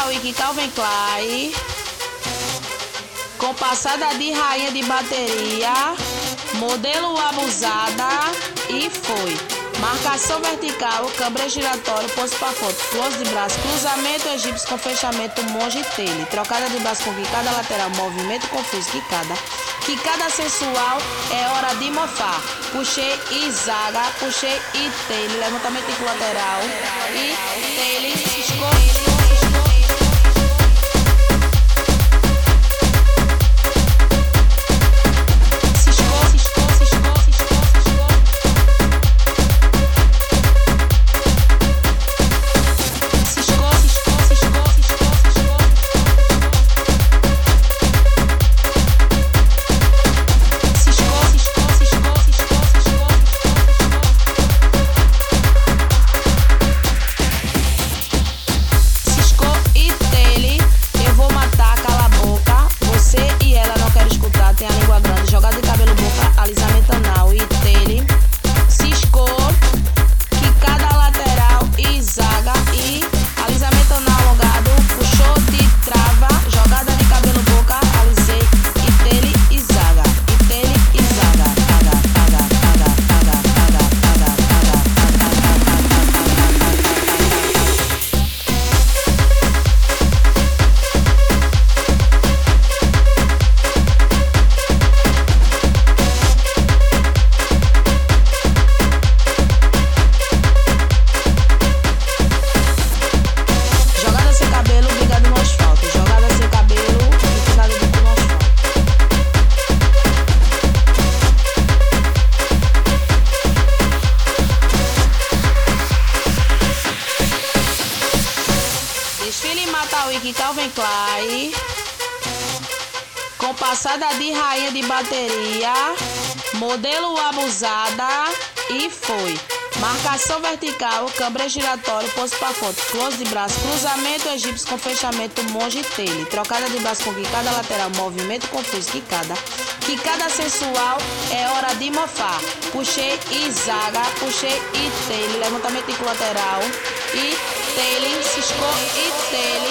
Desfile Matauí Calvin Klein. Com passada de rainha de bateria. Modelo abusada. E foi. Marcação vertical, câmera giratória, posto para foto, close de braço, cruzamento egípcio com fechamento monge tele, trocada de braço com quicada lateral, movimento confuso, quicada. Quicada sensual, é hora de mofar. Puxei e zaga, puxei e tele, levantamento lateral e Matauí Calvin Klein. Com passada de rainha de bateria. Modelo abusada. E foi. Marcação vertical, câmera giratória, posto para foto, close de braço, cruzamento egípcio com fechamento monge tele, trocada de braço com quicada lateral, movimento confuso, quicada. Quicada sensual, é hora de mofar. Puxei e zaga, puxei e tele, levantamento lateral e tele, ciscou e tele.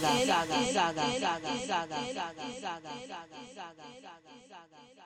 saga, saga, saga, saga, saga, saga, saga, saga, saga, saga, saga, saga,